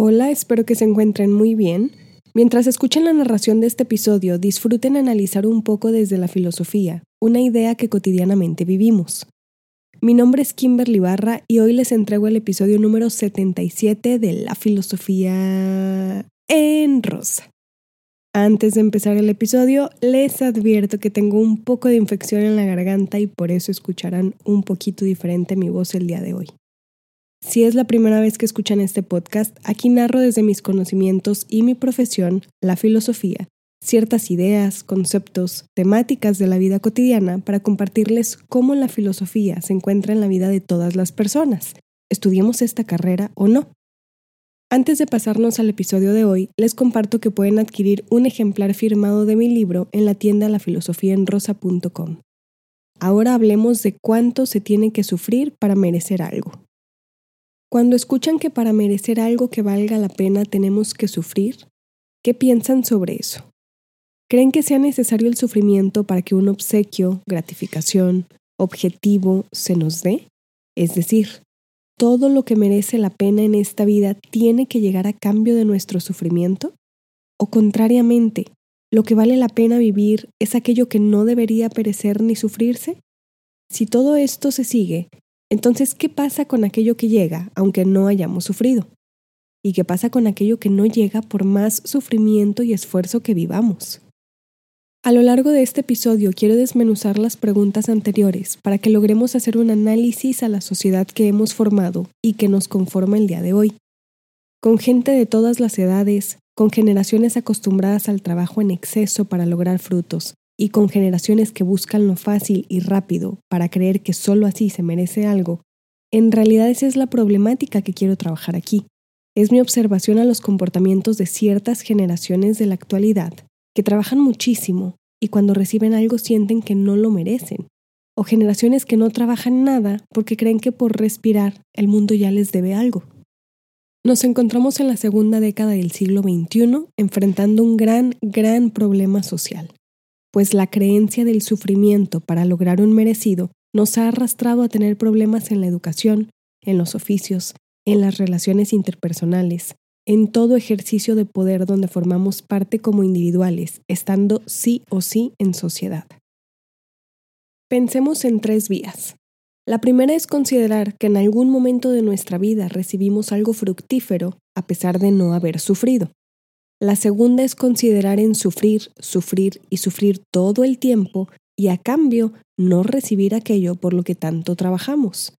Hola, espero que se encuentren muy bien. Mientras escuchen la narración de este episodio, disfruten analizar un poco desde la filosofía, una idea que cotidianamente vivimos. Mi nombre es Kimberly Barra y hoy les entrego el episodio número 77 de La filosofía en rosa. Antes de empezar el episodio, les advierto que tengo un poco de infección en la garganta y por eso escucharán un poquito diferente mi voz el día de hoy. Si es la primera vez que escuchan este podcast, aquí narro desde mis conocimientos y mi profesión, la filosofía, ciertas ideas, conceptos, temáticas de la vida cotidiana para compartirles cómo la filosofía se encuentra en la vida de todas las personas, estudiemos esta carrera o no. Antes de pasarnos al episodio de hoy, les comparto que pueden adquirir un ejemplar firmado de mi libro en la tienda lafilosofiaenrosa.com. Ahora hablemos de cuánto se tiene que sufrir para merecer algo. Cuando escuchan que para merecer algo que valga la pena tenemos que sufrir, ¿qué piensan sobre eso? ¿Creen que sea necesario el sufrimiento para que un obsequio, gratificación, objetivo se nos dé? Es decir, todo lo que merece la pena en esta vida tiene que llegar a cambio de nuestro sufrimiento? ¿O contrariamente, lo que vale la pena vivir es aquello que no debería perecer ni sufrirse? Si todo esto se sigue, entonces, ¿qué pasa con aquello que llega aunque no hayamos sufrido? ¿Y qué pasa con aquello que no llega por más sufrimiento y esfuerzo que vivamos? A lo largo de este episodio quiero desmenuzar las preguntas anteriores para que logremos hacer un análisis a la sociedad que hemos formado y que nos conforma el día de hoy. Con gente de todas las edades, con generaciones acostumbradas al trabajo en exceso para lograr frutos, y con generaciones que buscan lo fácil y rápido para creer que solo así se merece algo, en realidad esa es la problemática que quiero trabajar aquí. Es mi observación a los comportamientos de ciertas generaciones de la actualidad, que trabajan muchísimo y cuando reciben algo sienten que no lo merecen, o generaciones que no trabajan nada porque creen que por respirar el mundo ya les debe algo. Nos encontramos en la segunda década del siglo XXI enfrentando un gran, gran problema social pues la creencia del sufrimiento para lograr un merecido nos ha arrastrado a tener problemas en la educación, en los oficios, en las relaciones interpersonales, en todo ejercicio de poder donde formamos parte como individuales, estando sí o sí en sociedad. Pensemos en tres vías. La primera es considerar que en algún momento de nuestra vida recibimos algo fructífero a pesar de no haber sufrido. La segunda es considerar en sufrir, sufrir y sufrir todo el tiempo y a cambio no recibir aquello por lo que tanto trabajamos.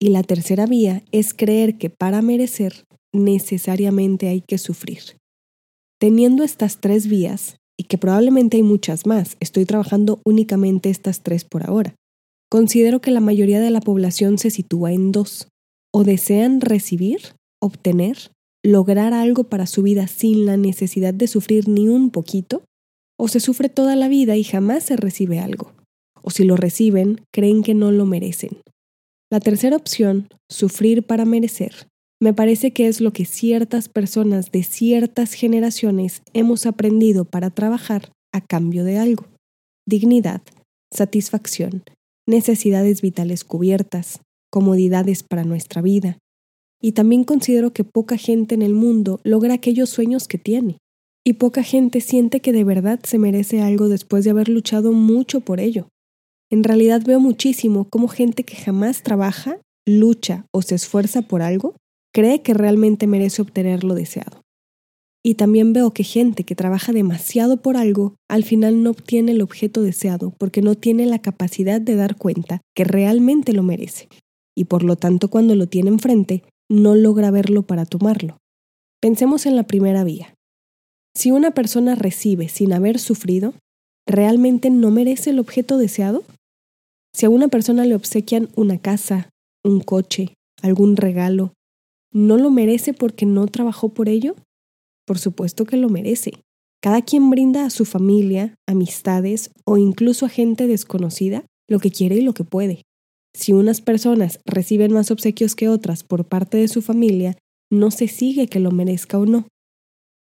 Y la tercera vía es creer que para merecer necesariamente hay que sufrir. Teniendo estas tres vías, y que probablemente hay muchas más, estoy trabajando únicamente estas tres por ahora, considero que la mayoría de la población se sitúa en dos. O desean recibir, obtener, lograr algo para su vida sin la necesidad de sufrir ni un poquito, o se sufre toda la vida y jamás se recibe algo, o si lo reciben, creen que no lo merecen. La tercera opción, sufrir para merecer, me parece que es lo que ciertas personas de ciertas generaciones hemos aprendido para trabajar a cambio de algo. Dignidad, satisfacción, necesidades vitales cubiertas, comodidades para nuestra vida, y también considero que poca gente en el mundo logra aquellos sueños que tiene. Y poca gente siente que de verdad se merece algo después de haber luchado mucho por ello. En realidad veo muchísimo cómo gente que jamás trabaja, lucha o se esfuerza por algo, cree que realmente merece obtener lo deseado. Y también veo que gente que trabaja demasiado por algo, al final no obtiene el objeto deseado porque no tiene la capacidad de dar cuenta que realmente lo merece. Y por lo tanto cuando lo tiene enfrente, no logra verlo para tomarlo. Pensemos en la primera vía. Si una persona recibe sin haber sufrido, ¿realmente no merece el objeto deseado? Si a una persona le obsequian una casa, un coche, algún regalo, ¿no lo merece porque no trabajó por ello? Por supuesto que lo merece. Cada quien brinda a su familia, amistades o incluso a gente desconocida lo que quiere y lo que puede. Si unas personas reciben más obsequios que otras por parte de su familia, no se sigue que lo merezca o no.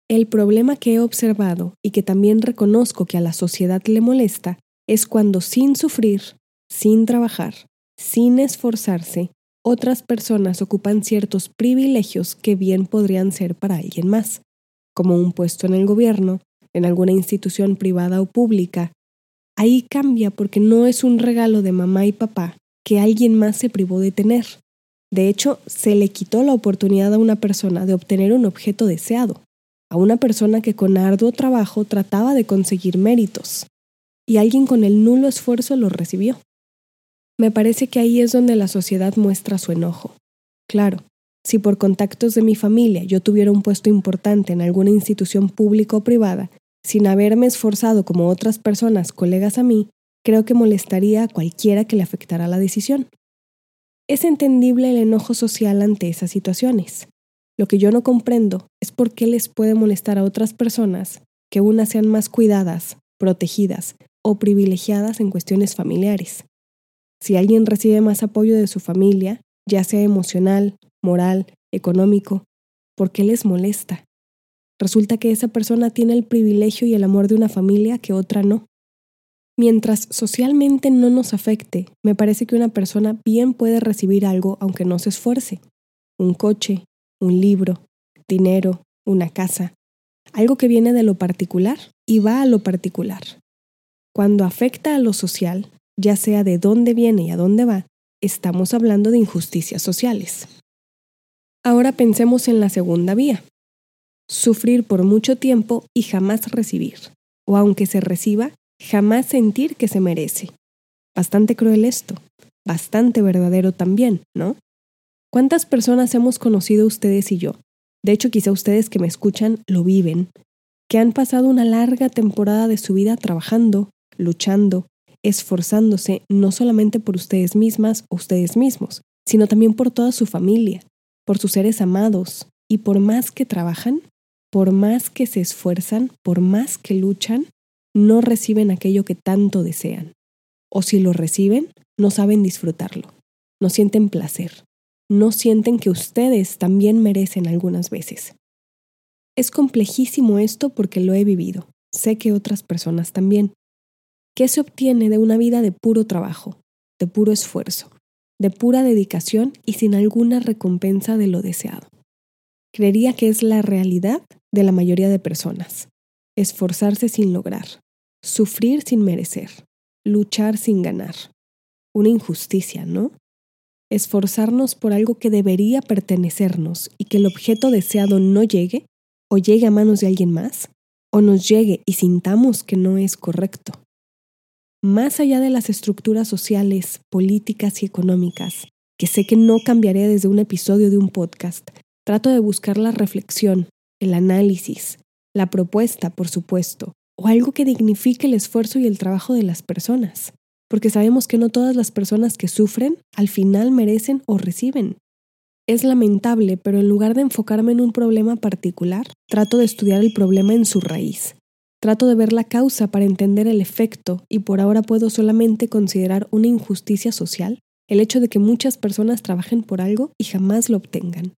El problema que he observado y que también reconozco que a la sociedad le molesta es cuando sin sufrir, sin trabajar, sin esforzarse, otras personas ocupan ciertos privilegios que bien podrían ser para alguien más, como un puesto en el gobierno, en alguna institución privada o pública. Ahí cambia porque no es un regalo de mamá y papá que alguien más se privó de tener. De hecho, se le quitó la oportunidad a una persona de obtener un objeto deseado, a una persona que con arduo trabajo trataba de conseguir méritos, y alguien con el nulo esfuerzo lo recibió. Me parece que ahí es donde la sociedad muestra su enojo. Claro, si por contactos de mi familia yo tuviera un puesto importante en alguna institución pública o privada, sin haberme esforzado como otras personas colegas a mí, creo que molestaría a cualquiera que le afectara la decisión. Es entendible el enojo social ante esas situaciones. Lo que yo no comprendo es por qué les puede molestar a otras personas que unas sean más cuidadas, protegidas o privilegiadas en cuestiones familiares. Si alguien recibe más apoyo de su familia, ya sea emocional, moral, económico, ¿por qué les molesta? Resulta que esa persona tiene el privilegio y el amor de una familia que otra no. Mientras socialmente no nos afecte, me parece que una persona bien puede recibir algo aunque no se esfuerce. Un coche, un libro, dinero, una casa, algo que viene de lo particular y va a lo particular. Cuando afecta a lo social, ya sea de dónde viene y a dónde va, estamos hablando de injusticias sociales. Ahora pensemos en la segunda vía. Sufrir por mucho tiempo y jamás recibir, o aunque se reciba, jamás sentir que se merece. Bastante cruel esto, bastante verdadero también, ¿no? ¿Cuántas personas hemos conocido ustedes y yo? De hecho, quizá ustedes que me escuchan lo viven, que han pasado una larga temporada de su vida trabajando, luchando, esforzándose no solamente por ustedes mismas o ustedes mismos, sino también por toda su familia, por sus seres amados, y por más que trabajan, por más que se esfuerzan, por más que luchan, no reciben aquello que tanto desean. O si lo reciben, no saben disfrutarlo, no sienten placer, no sienten que ustedes también merecen algunas veces. Es complejísimo esto porque lo he vivido, sé que otras personas también, ¿Qué se obtiene de una vida de puro trabajo, de puro esfuerzo, de pura dedicación y sin alguna recompensa de lo deseado? Creería que es la realidad de la mayoría de personas. Esforzarse sin lograr, sufrir sin merecer, luchar sin ganar. Una injusticia, ¿no? Esforzarnos por algo que debería pertenecernos y que el objeto deseado no llegue, o llegue a manos de alguien más, o nos llegue y sintamos que no es correcto más allá de las estructuras sociales, políticas y económicas, que sé que no cambiaré desde un episodio de un podcast, trato de buscar la reflexión, el análisis, la propuesta, por supuesto, o algo que dignifique el esfuerzo y el trabajo de las personas, porque sabemos que no todas las personas que sufren al final merecen o reciben. Es lamentable, pero en lugar de enfocarme en un problema particular, trato de estudiar el problema en su raíz, Trato de ver la causa para entender el efecto y por ahora puedo solamente considerar una injusticia social el hecho de que muchas personas trabajen por algo y jamás lo obtengan.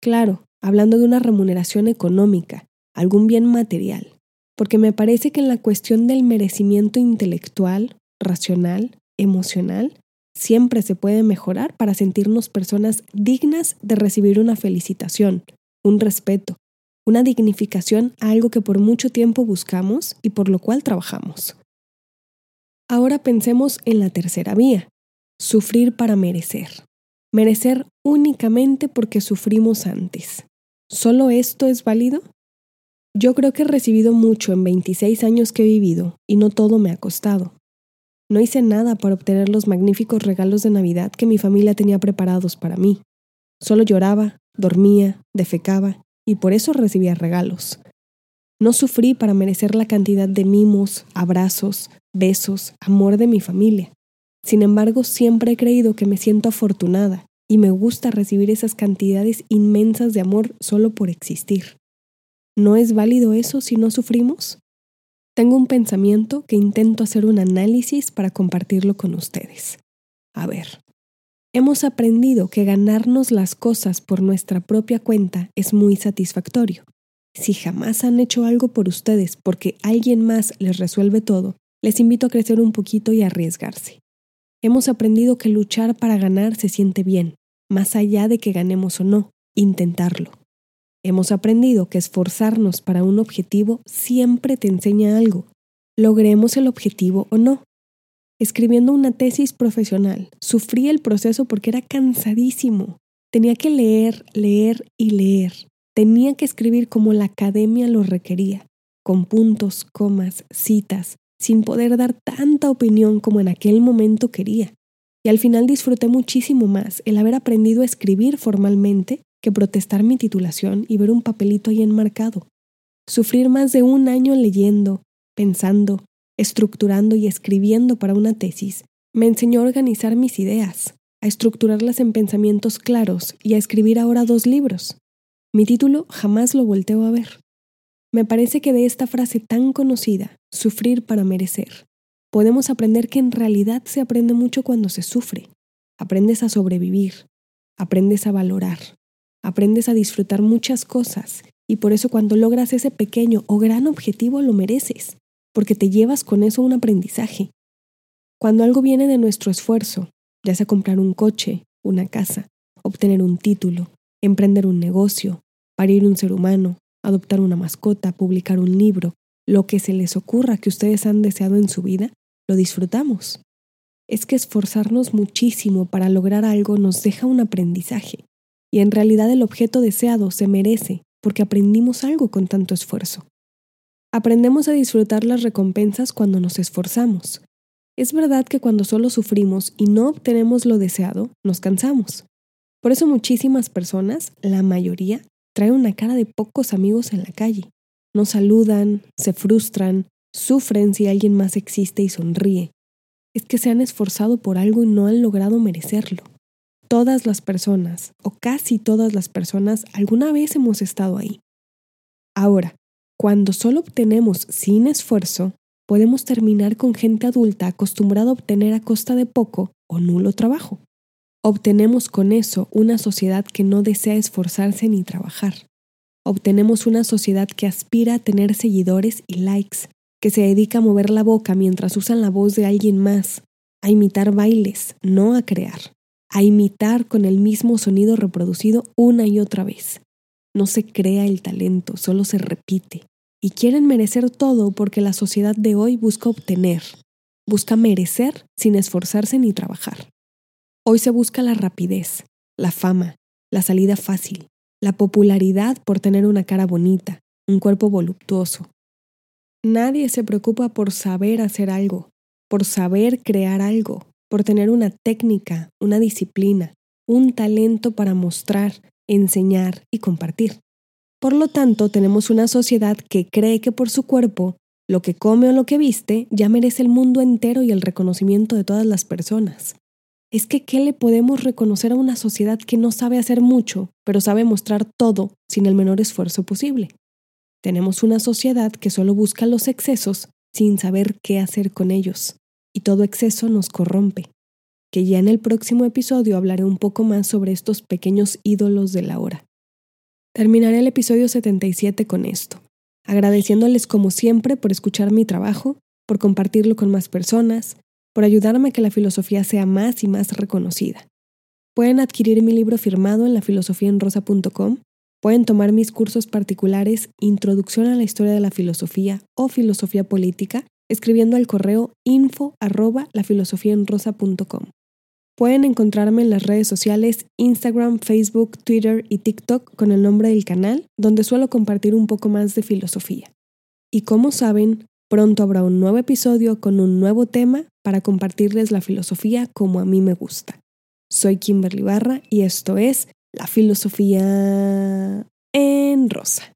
Claro, hablando de una remuneración económica, algún bien material, porque me parece que en la cuestión del merecimiento intelectual, racional, emocional, siempre se puede mejorar para sentirnos personas dignas de recibir una felicitación, un respeto, una dignificación a algo que por mucho tiempo buscamos y por lo cual trabajamos. Ahora pensemos en la tercera vía, sufrir para merecer. Merecer únicamente porque sufrimos antes. ¿Solo esto es válido? Yo creo que he recibido mucho en 26 años que he vivido y no todo me ha costado. No hice nada para obtener los magníficos regalos de Navidad que mi familia tenía preparados para mí. Solo lloraba, dormía, defecaba y por eso recibía regalos. No sufrí para merecer la cantidad de mimos, abrazos, besos, amor de mi familia. Sin embargo, siempre he creído que me siento afortunada y me gusta recibir esas cantidades inmensas de amor solo por existir. ¿No es válido eso si no sufrimos? Tengo un pensamiento que intento hacer un análisis para compartirlo con ustedes. A ver, Hemos aprendido que ganarnos las cosas por nuestra propia cuenta es muy satisfactorio. Si jamás han hecho algo por ustedes porque alguien más les resuelve todo, les invito a crecer un poquito y arriesgarse. Hemos aprendido que luchar para ganar se siente bien, más allá de que ganemos o no, intentarlo. Hemos aprendido que esforzarnos para un objetivo siempre te enseña algo, logremos el objetivo o no. Escribiendo una tesis profesional, sufrí el proceso porque era cansadísimo. Tenía que leer, leer y leer. Tenía que escribir como la academia lo requería, con puntos, comas, citas, sin poder dar tanta opinión como en aquel momento quería. Y al final disfruté muchísimo más el haber aprendido a escribir formalmente que protestar mi titulación y ver un papelito ahí enmarcado. Sufrir más de un año leyendo, pensando, estructurando y escribiendo para una tesis me enseñó a organizar mis ideas, a estructurarlas en pensamientos claros y a escribir ahora dos libros. Mi título jamás lo volteo a ver. Me parece que de esta frase tan conocida, sufrir para merecer, podemos aprender que en realidad se aprende mucho cuando se sufre. Aprendes a sobrevivir, aprendes a valorar, aprendes a disfrutar muchas cosas y por eso cuando logras ese pequeño o gran objetivo lo mereces, porque te llevas con eso un aprendizaje. Cuando algo viene de nuestro esfuerzo, ya sea comprar un coche, una casa, obtener un título, emprender un negocio, parir un ser humano, adoptar una mascota, publicar un libro, lo que se les ocurra que ustedes han deseado en su vida, lo disfrutamos. Es que esforzarnos muchísimo para lograr algo nos deja un aprendizaje, y en realidad el objeto deseado se merece porque aprendimos algo con tanto esfuerzo. Aprendemos a disfrutar las recompensas cuando nos esforzamos. Es verdad que cuando solo sufrimos y no obtenemos lo deseado, nos cansamos. Por eso muchísimas personas, la mayoría, traen una cara de pocos amigos en la calle. No saludan, se frustran, sufren si alguien más existe y sonríe. Es que se han esforzado por algo y no han logrado merecerlo. Todas las personas, o casi todas las personas, alguna vez hemos estado ahí. Ahora, cuando solo obtenemos sin esfuerzo, podemos terminar con gente adulta acostumbrada a obtener a costa de poco o nulo trabajo. Obtenemos con eso una sociedad que no desea esforzarse ni trabajar. Obtenemos una sociedad que aspira a tener seguidores y likes, que se dedica a mover la boca mientras usan la voz de alguien más, a imitar bailes, no a crear, a imitar con el mismo sonido reproducido una y otra vez. No se crea el talento, solo se repite. Y quieren merecer todo porque la sociedad de hoy busca obtener, busca merecer sin esforzarse ni trabajar. Hoy se busca la rapidez, la fama, la salida fácil, la popularidad por tener una cara bonita, un cuerpo voluptuoso. Nadie se preocupa por saber hacer algo, por saber crear algo, por tener una técnica, una disciplina, un talento para mostrar, enseñar y compartir. Por lo tanto, tenemos una sociedad que cree que por su cuerpo, lo que come o lo que viste, ya merece el mundo entero y el reconocimiento de todas las personas es que ¿qué le podemos reconocer a una sociedad que no sabe hacer mucho, pero sabe mostrar todo sin el menor esfuerzo posible? Tenemos una sociedad que solo busca los excesos sin saber qué hacer con ellos, y todo exceso nos corrompe. Que ya en el próximo episodio hablaré un poco más sobre estos pequeños ídolos de la hora. Terminaré el episodio 77 con esto, agradeciéndoles como siempre por escuchar mi trabajo, por compartirlo con más personas, por ayudarme a que la filosofía sea más y más reconocida. Pueden adquirir mi libro firmado en lafilosofiaenrosa.com, pueden tomar mis cursos particulares Introducción a la Historia de la Filosofía o Filosofía Política escribiendo al correo info arroba lafilosofiaenrosa.com. Pueden encontrarme en las redes sociales Instagram, Facebook, Twitter y TikTok con el nombre del canal, donde suelo compartir un poco más de filosofía. Y como saben, Pronto habrá un nuevo episodio con un nuevo tema para compartirles la filosofía como a mí me gusta. Soy Kimberly Barra y esto es La Filosofía en Rosa.